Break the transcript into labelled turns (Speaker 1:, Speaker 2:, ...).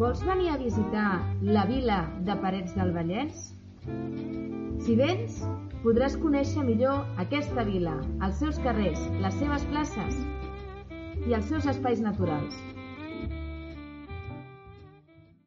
Speaker 1: Vols venir a visitar la vila de Parets del Vallès? Si vens, podràs conèixer millor aquesta vila, els seus carrers, les seves places i els seus espais naturals.